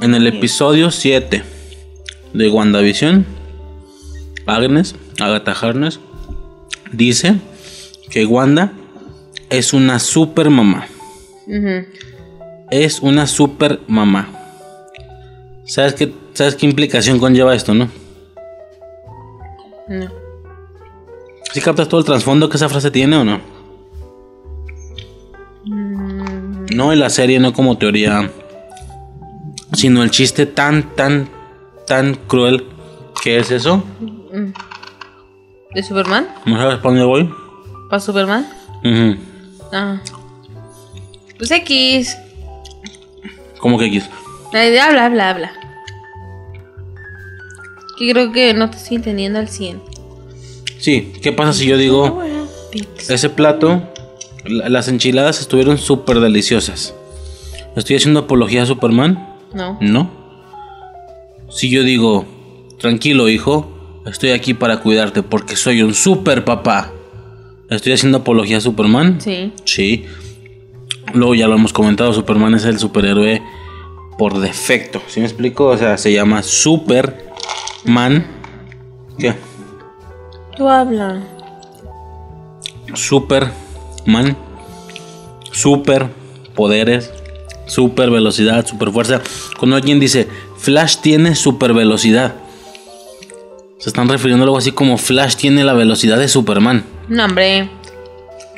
En el episodio 7 de WandaVision, Agnes, Agatha Harness, dice que Wanda es una super mamá. Es una super mamá. ¿Sabes qué, ¿Sabes qué implicación conlleva esto, no? No. ¿Sí captas todo el trasfondo que esa frase tiene o no? No en la serie, no como teoría, sino el chiste tan, tan, tan cruel que es eso. ¿De Superman? ¿No sabes para dónde voy? ¿Para Superman? Ah. Pues X. ¿Cómo que quieres? Ay, Habla, habla, habla. Que creo que no te estoy entendiendo al 100. Sí, ¿qué pasa si yo digo, ese plato, la- las enchiladas estuvieron súper deliciosas? ¿Estoy haciendo apología a Superman? No. No. Si yo digo, tranquilo hijo, estoy aquí para cuidarte porque soy un super papá. ¿Estoy haciendo apología a Superman? Sí. Sí. Luego ya lo hemos comentado, Superman es el superhéroe por defecto. ¿Sí me explico? O sea, se llama Superman. ¿Qué? Tú habla. Superman. Super poderes. Super velocidad, super fuerza. Cuando alguien dice Flash tiene super velocidad. Se están refiriendo a algo así como Flash tiene la velocidad de Superman. No, hombre.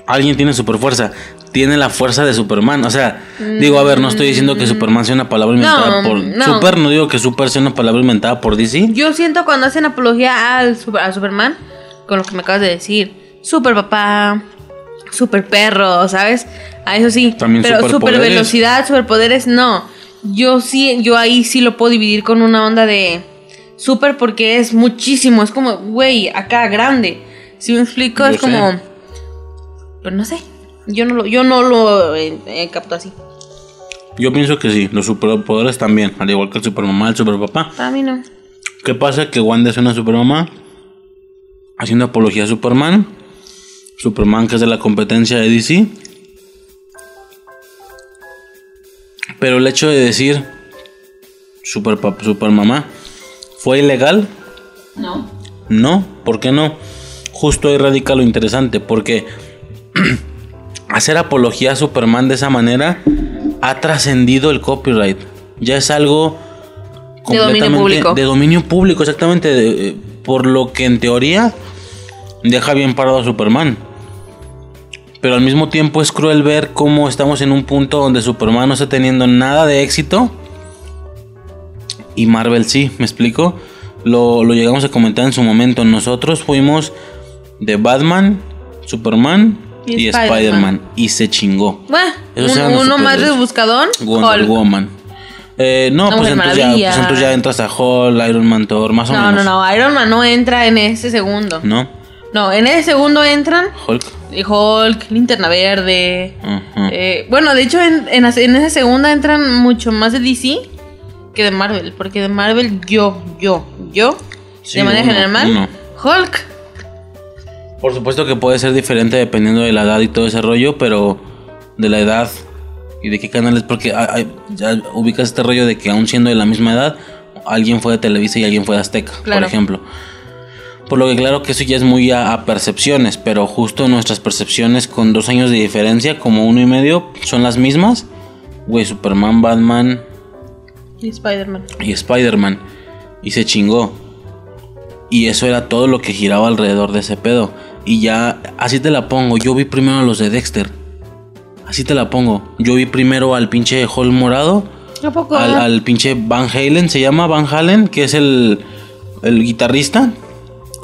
Alguien tiene super fuerza. Tiene la fuerza de Superman. O sea, digo, a ver, no estoy diciendo que Superman sea una palabra inventada No, por. no. Super, no digo que Super sea una palabra inventada por DC. Yo siento cuando hacen apología al a Superman, con lo que me acabas de decir, super papá, super perro, ¿sabes? A eso sí. También pero super velocidad, superpoderes, no. Yo sí, yo ahí sí lo puedo dividir con una onda de super porque es muchísimo, es como, güey, acá grande. Si me explico, Yo es sé. como, pero no sé. Yo no lo, yo no lo eh, eh, capto así. Yo pienso que sí, los superpoderes también. Al igual que el supermamá, el superpapá. Para mí no. ¿Qué pasa? Que Wanda es una supermamá. Haciendo apología a Superman. Superman que es de la competencia de DC. Pero el hecho de decir super, supermamá fue ilegal. No. No, ¿por qué no? Justo ahí radica lo interesante, porque hacer apología a Superman de esa manera ha trascendido el copyright. Ya es algo De dominio público. de dominio público, exactamente, de- eh, por lo que en teoría deja bien parado a Superman. Pero al mismo tiempo es cruel ver cómo estamos en un punto donde Superman no está teniendo nada de éxito y Marvel sí, ¿me explico? Lo, lo llegamos a comentar en su momento. Nosotros fuimos de Batman, Superman y, Y Spider-Man. Y se chingó. Los uno más rebuscadón. Wonder Hulk. Woman. Eh, no, pues entonces, ya, pues entonces ya entras a Hulk, Iron Man, Thor, más o No, menos. no, no, Iron Man no entra en ese segundo. ¿No? No, en ese segundo entran Hulk. Hulk, Linterna Verde. Eh, bueno, de hecho, en, en, esa- en esa segunda entran mucho más de DC que de Marvel. Porque de Marvel, yo, yo, yo, Sí, de manera uno, general, uno. Hulk. Por supuesto que puede ser diferente dependiendo de la edad y todo ese rollo, pero de la edad y de qué canales, porque hay- hay- ya ubicas este rollo de que aún siendo de la misma edad, alguien fue de Televisa y alguien fue de Azteca, Claro. por ejemplo. Por lo que claro que eso ya es muy a, a percepciones, pero justo nuestras percepciones con dos años de diferencia, como uno y medio, son las mismas. Güey, Superman, Batman Y Spider-Man. y Spider-Man. Y se chingó. Y eso era todo lo que giraba alrededor de ese pedo. Y ya, así te la pongo. Yo vi primero a los de Dexter. Así te la pongo. Yo vi primero al pinche Hall morado. ¿A poco? Al, al pinche Van Halen, se llama Van Halen, que es el, el guitarrista.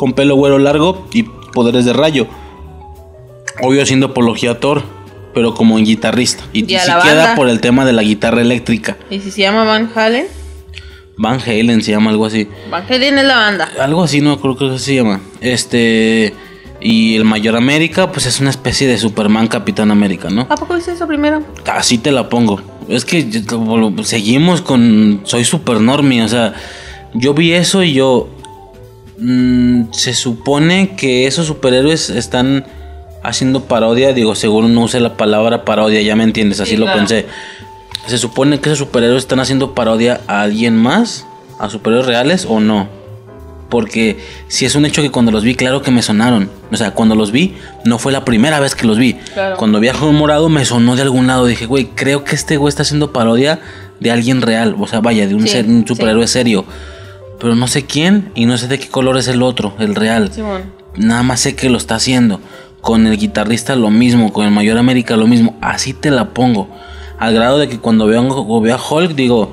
Con pelo güero largo y poderes de rayo. Obvio haciendo apología a Thor. Pero como en guitarrista. Y, Y la queda por el tema de la guitarra eléctrica. ¿Y si se llama Van Halen? Van Halen se llama algo así. Van Halen es la banda. Algo así, no creo que así se llama. Este. Y el Mayor América, pues es una especie de Superman Capitán América, ¿no? ¿A poco hice eso primero? Así te la pongo. Es que seguimos con. Soy super normie, o sea. Yo vi eso y yo. Mm, se supone que esos superhéroes están haciendo parodia. Digo, seguro no use la palabra parodia, ya me entiendes, así Sí, lo claro. pensé. ¿Se supone que esos superhéroes están haciendo parodia a alguien más? ¿A superhéroes reales o no? Porque si es un hecho que cuando los vi, claro que me sonaron. O sea, cuando los vi, no fue la primera vez que los vi. Claro. Cuando viajó un morado, me sonó de algún lado. Dije, güey, creo que este güey está haciendo parodia de alguien real. O sea, vaya, de un, Sí, ser- un superhéroe sí. serio. Pero no sé quién y no sé de qué color es el otro, el real. Simón. Nada más sé que lo está haciendo. Con el guitarrista lo mismo, con el Mayor América lo mismo. Así te la pongo. Al grado de que cuando veo, a- veo a Hulk digo,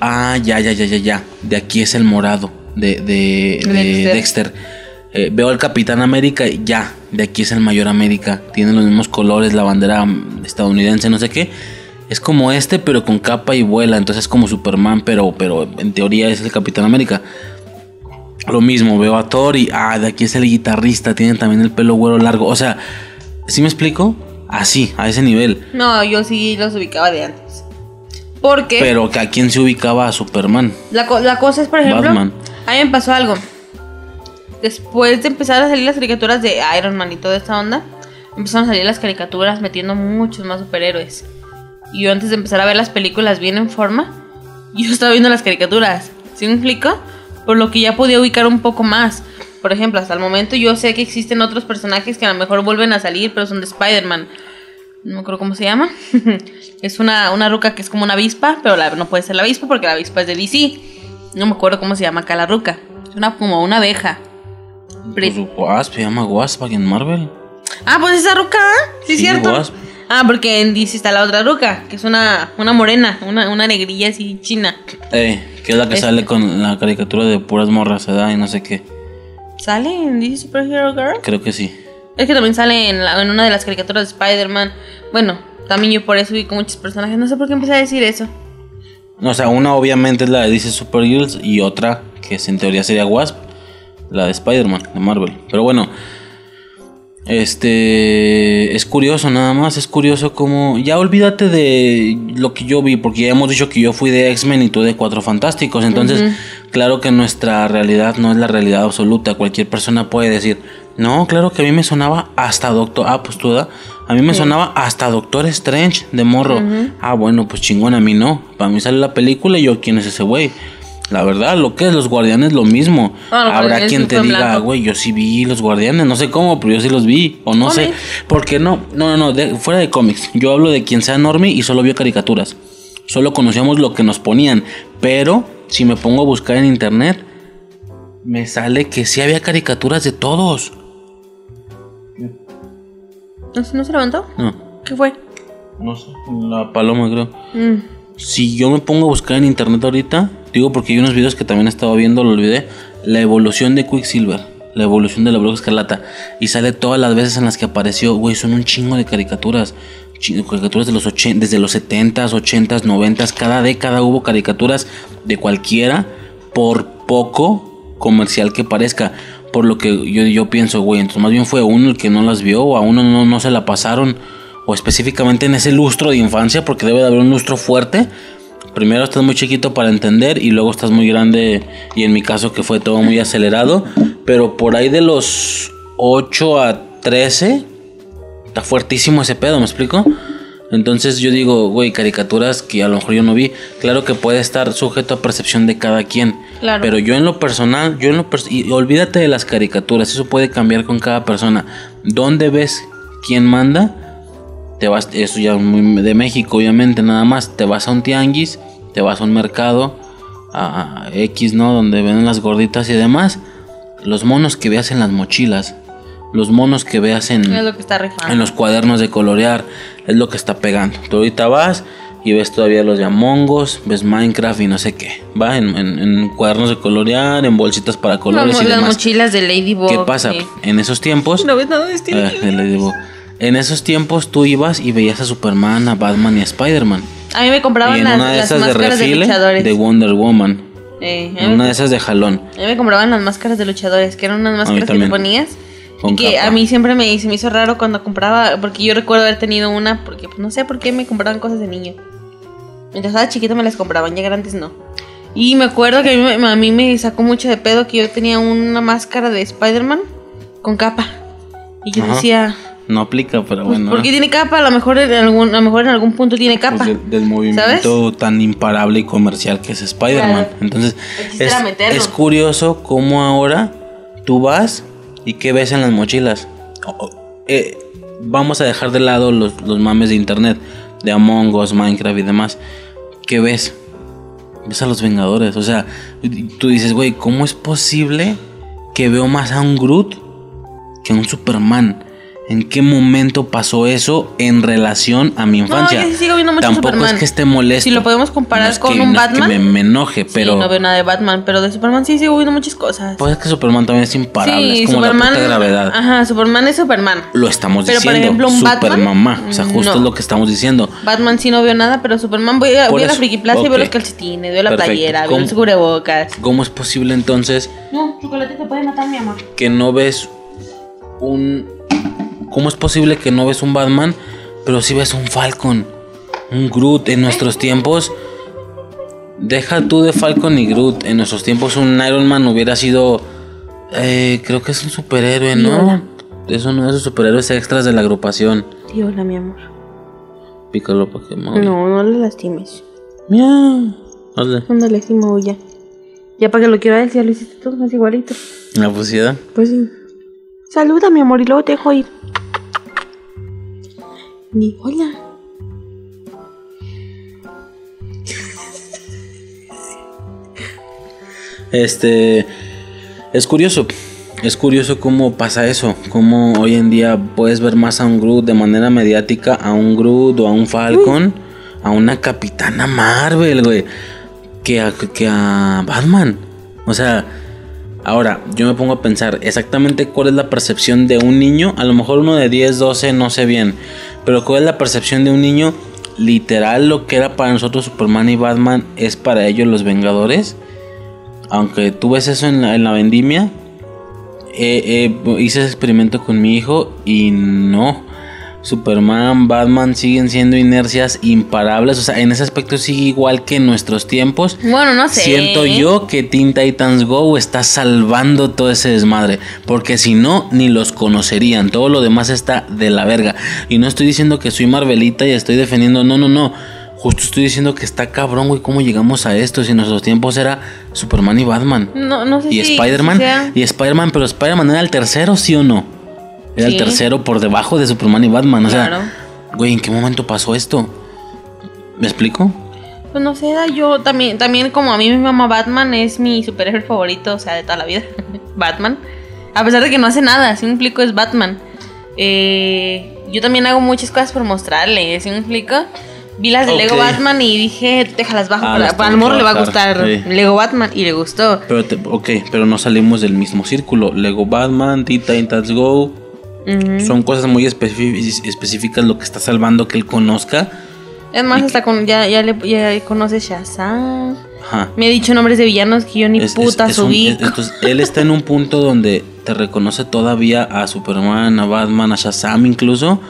ah, ya, ya, ya, ya, ya. De aquí es el morado de, de, de Dexter. Dexter. Eh, veo al Capitán América y ya, de aquí es el Mayor América. Tiene los mismos colores, la bandera mm, estadounidense, no sé qué. Es como este, pero con capa y vuela. Entonces es como Superman, pero, pero en teoría es el Capitán América. Lo mismo, veo a Thor y ah, de aquí es el guitarrista, tiene también el pelo güero largo. O sea, ¿sí me explico? Así, a ese nivel. No, yo sí los ubicaba de antes. Porque Pero que a quién se ubicaba a Superman. la, co- la cosa es, por ejemplo, Batman. a mí me pasó algo. Después de empezar a salir las caricaturas de Iron Man y toda esta onda, empezaron a salir las caricaturas metiendo muchos más superhéroes. Y yo antes de empezar a ver las películas bien en forma, yo estaba viendo las caricaturas. ¿Sí me explico? Por lo que ya podía ubicar un poco más. Por ejemplo, hasta el momento yo sé que existen otros personajes que a lo mejor vuelven a salir, pero son de Spider-Man. No me acuerdo cómo se llama. es una, una ruca que es como una avispa, pero la- no puede ser la avispa porque la avispa es de DC. No me acuerdo cómo se llama acá la ruca. Es una, como una abeja. Pues Wasp, se llama Wasp aquí en Marvel. Ah, pues esa ruca, ¿ah? sí, es Sí, cierto. Wasp. Ah, porque en DC está la otra ruca, que es una, una morena, una, una negrilla así china. Eh, que es la que Este. sale con la caricatura de puras morras, ¿verdad? Y no sé qué. ¿Sale en DC Superhero Girl? Creo que sí. Es que también sale en, la- en una de las caricaturas de Spider-Man. Bueno, también yo por eso vi con muchos personajes. No sé por qué empecé a decir eso. O sea, una obviamente es la de DC Supergirls y otra que es- en teoría sería Wasp, la de Spider-Man, de Marvel. Pero bueno, este es curioso nada más, es curioso como ya olvídate de lo que yo vi, porque ya hemos dicho que yo fui de X-Men y tú de Cuatro Fantásticos, entonces claro que nuestra realidad no es la realidad absoluta, cualquier persona puede decir, no, claro que a mí me sonaba hasta Doctor, ah, pues tú, ¿da? a mí me sonaba hasta Doctor Strange de morro, ah, bueno, pues chingón, a mí no, para mí sale la película y yo, ¿quién es ese güey? La verdad, lo que es los guardianes, lo mismo. Ah, Habrá quien te diga, güey, yo sí vi los guardianes, no sé cómo, pero yo sí los vi, o no sé. Porque no, no, no, no, de- fuera de cómics. Yo hablo de quien sea normie y solo vio caricaturas. Solo conocíamos lo que nos ponían. Pero si me pongo a buscar en internet, me sale que sí había caricaturas de todos. ¿No, se- no se levantó? No, ¿Qué fue? no sé, la paloma creo. Mm. Si yo me pongo a buscar en internet ahorita, digo porque hay unos videos que también estaba viendo, lo olvidé, la evolución de Quicksilver, la evolución de la Bruja Escarlata, y sale todas las veces en las que apareció, güey, son un chingo de caricaturas, caricaturas de los 80, desde los 70s, 80s, 90s, cada década hubo caricaturas de cualquiera, por poco comercial que parezca. Por lo que yo, yo pienso, güey, entonces más bien fue uno el que no las vio, o a uno no, no se la pasaron o específicamente en ese lustro de infancia, porque debe de haber un lustro fuerte. Primero estás muy chiquito para entender y luego estás muy grande y en mi caso que fue todo muy acelerado, pero por ahí de los 8 a 13 está fuertísimo ese pedo, ¿me explico? Entonces yo digo, güey, caricaturas que a lo mejor yo no vi, claro que puede estar sujeto a percepción de cada quien, Claro. pero yo en lo personal, yo en lo pers- y olvídate de las caricaturas, eso puede cambiar con cada persona. ¿Dónde ves quién manda? Te vas, eso ya muy de México, obviamente, nada más. Te vas a un tianguis, te vas a un mercado, a X, ¿no? Donde venden las gorditas y demás. Los monos que veas en las mochilas, los monos que veas en, Es lo que está rifando. en los cuadernos de colorear, es lo que está pegando. Tú ahorita vas y ves todavía los de Among Us, ves Minecraft y no sé qué. Va en, en- en cuadernos de colorear, en bolsitas para colores y las demás. mochilas de Ladybug. ¿Qué pasa? sí. En esos tiempos No ves nada de estilo. eh, de Ladybug. En esos tiempos tú ibas y veías a Superman, a Batman y a Spider-Man. A mí me Y compraban en las, una de las esas máscaras de, refile luchadores. de Wonder Woman. Eh, En una me, de esas de jalón. a mí me compraban las máscaras de luchadores, que eran unas máscaras que te ponías. Con y que capa. a mí siempre me, se me hizo raro cuando compraba, porque yo recuerdo haber tenido una, porque pues, no sé por qué me compraban cosas de niño. Mientras estaba chiquita me las compraban, ya grandes no. Y me acuerdo que a mí, me- a mí me sacó mucho de pedo que yo tenía una máscara de Spider-Man con capa. Y yo Ajá. decía, no aplica, pero Pues, bueno. porque tiene capa, a lo mejor en algún, a lo mejor en algún punto tiene Pues capa. de- del movimiento tan imparable y comercial que es Spider-Man. Claro. Entonces, chiste es, es curioso cómo ahora tú vas y qué ves en las mochilas. Eh, vamos a dejar de lado los, los mames de internet, de Among Us, Minecraft y demás. ¿Qué ves? Ves a los Vengadores. O sea, tú dices, güey, ¿cómo es posible que veo más a un Groot que a un Superman? ¿En qué momento pasó eso en relación a mi infancia? yo sí sigo viendo mucho Tampoco Superman. es que esté molesto. Si lo podemos comparar No es con que- un no es que Batman. me, me enoje, pero. Sí, no veo nada de Batman, pero de Superman sí sigo viendo muchas cosas. Pues es que Superman también es imparable. sí, es como Superman. la puta gravedad. Ajá, Superman es Superman. Lo estamos Pero, por diciendo. ejemplo, un Batman, mamá. O sea, justo no. es lo que estamos diciendo. Batman sí no veo nada, pero Superman voy a, Por voy a la Friki Plaza y veo los calcetines, veo la Perfecto. playera, veo los cubrebocas. ¿Cómo es posible entonces No, chocolate te puede matar, mi amor. que no ves un. ¿Cómo es posible que no ves un Batman, pero sí ves un Falcon? Un Groot en nuestros tiempos. Deja tú de Falcon y Groot. En nuestros tiempos un Iron Man hubiera sido. eh, creo que es un superhéroe, ¿no? hola. Es uno de esos superhéroes extras de la agrupación. Sí, hola, mi amor. Pícalo para que me No, no le lastimes. Miau. Hazle. Ándale, sí, ya. Ya para que lo quiera decir, lo hiciste todo más igualito. La pusida. Pues sí. Saluda, mi amor, y luego te dejo ir. Di hola. Este. Es curioso. Es curioso cómo pasa eso. Cómo hoy en día puedes ver más a un Groot de manera mediática, a un Groot o a un Falcon, a una Capitana Marvel, güey. Que a, que a Batman. O sea. Ahora, yo me pongo a pensar exactamente cuál es la percepción de un niño. A lo mejor uno de 10, 12, no sé bien. Pero cuál es la percepción de un niño. Literal, lo que era para nosotros Superman y Batman es para ellos los Vengadores. Aunque tú ves eso en la, en la vendimia. eh, eh, hice ese experimento con mi hijo y no. Superman, Batman siguen siendo inercias imparables. O sea, en ese aspecto sigue igual que en nuestros tiempos. Bueno, no sé. Siento yo que Teen Titans Go está salvando todo ese desmadre. Porque si no, ni los conocerían. Todo lo demás está de la verga. Y no estoy diciendo que soy Marvelita y estoy defendiendo. No, no, no. Justo estoy diciendo que está cabrón, güey. ¿Cómo llegamos a esto? Si en nuestros tiempos era Superman y Batman. No, no sé Y si. Spider-Man. sea- Y Spider-Man, pero Spider-Man era el tercero, ¿sí o no? Era el tercero por debajo de Superman y Batman. O Claro. sea, güey, ¿en qué momento pasó esto? ¿Me explico? Pues no sé, yo también, también como a mí mi mamá Batman es mi superhéroe favorito, o sea, de toda la vida. Batman. A pesar de que no hace nada, si me explico, es Batman. Eh, yo también hago muchas cosas por mostrarle, si me explico. Vi las de. Lego Batman y dije, déjalas bajo, Ah, para, al morro le va a gustar sí. Lego Batman y le gustó. Pero, te- ok, pero no salimos del mismo círculo. Lego Batman, Teen Titans Go. Son cosas muy específicas lo que está salvando que él conozca. Es más, hasta con, ya, ya, le, ya conoce Shazam. Ajá. Me ha dicho nombres de villanos que yo ni Es- puta es subí. es- entonces, él está en un punto donde te reconoce todavía a Superman, a Batman, a Shazam incluso.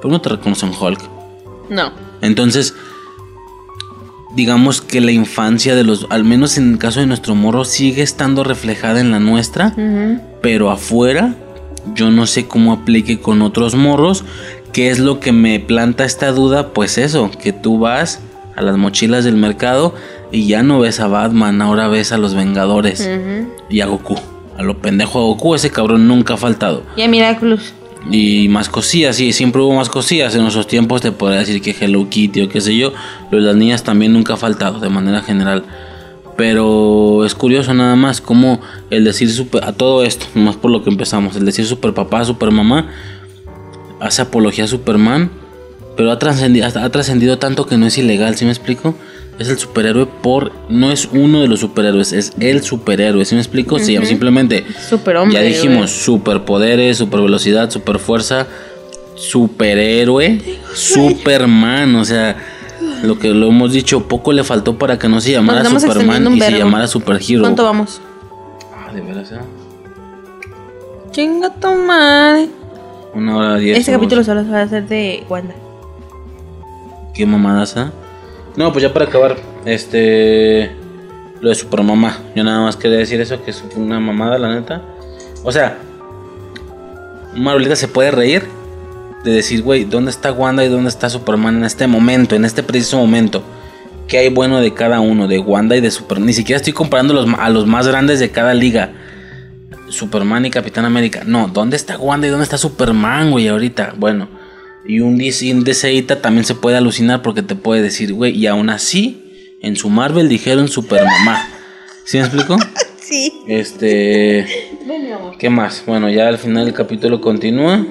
Pero no te reconoce en Hulk. No. Entonces, digamos que la infancia de los, al menos en el caso de nuestro morro, sigue estando reflejada en la nuestra. Pero afuera yo no sé cómo aplique con otros morros. ¿Qué es lo que me planta esta duda? Pues eso, que tú vas a las mochilas del mercado y ya no ves a Batman, ahora ves a los Vengadores y a Goku. A lo pendejo a Goku, ese cabrón nunca ha faltado. Y a Miraculous. Y más cosillas, sí, siempre hubo más cosillas. En nuestros tiempos te podría decir que Hello Kitty o qué sé yo. De las niñas también nunca ha faltado, de manera general. Pero es curioso nada más como el decir super, a todo esto, más por lo que empezamos, el decir super papá, super mamá, hace apología a Superman, pero ha trascendido, ha trascendido tanto que no es ilegal, ¿sí me explico? Es el superhéroe por, no es uno de los superhéroes, es el superhéroe, ¿sí me explico? Sí, simplemente Superhombre, ya dijimos, superpoderes, super velocidad, super fuerza, superhéroe, Superman, o sea, lo que lo hemos dicho, poco le faltó para que no se llamara Superman y se llamara Superhero. ¿Cuánto vamos? Ah, de veras, ¿eh? Chinga tu madre. Una hora diez. Este capítulo solo se va a hacer de Wanda. Qué mamadas, ¿eh? No, pues ya para acabar, este. Lo de Supermamá. Yo nada más quería decir eso, que es una mamada, la neta. O sea, Marvelita se puede reír, de decir, güey, ¿dónde está Wanda y dónde está Superman en este momento, en este preciso momento? ¿Qué hay bueno de cada uno, de Wanda y de Superman? Ni siquiera estoy comparando los, a los más grandes de cada liga. Superman y Capitán América. No, ¿dónde está Wanda y dónde está Superman, güey, ahorita? Bueno, y un DCita también se puede alucinar porque te puede decir, güey, y aún así, en su Marvel dijeron Supermamá. ¿Sí me explico? Sí. Este. Ven, mi amor. ¿Qué más? Bueno, ya al final el capítulo continúa.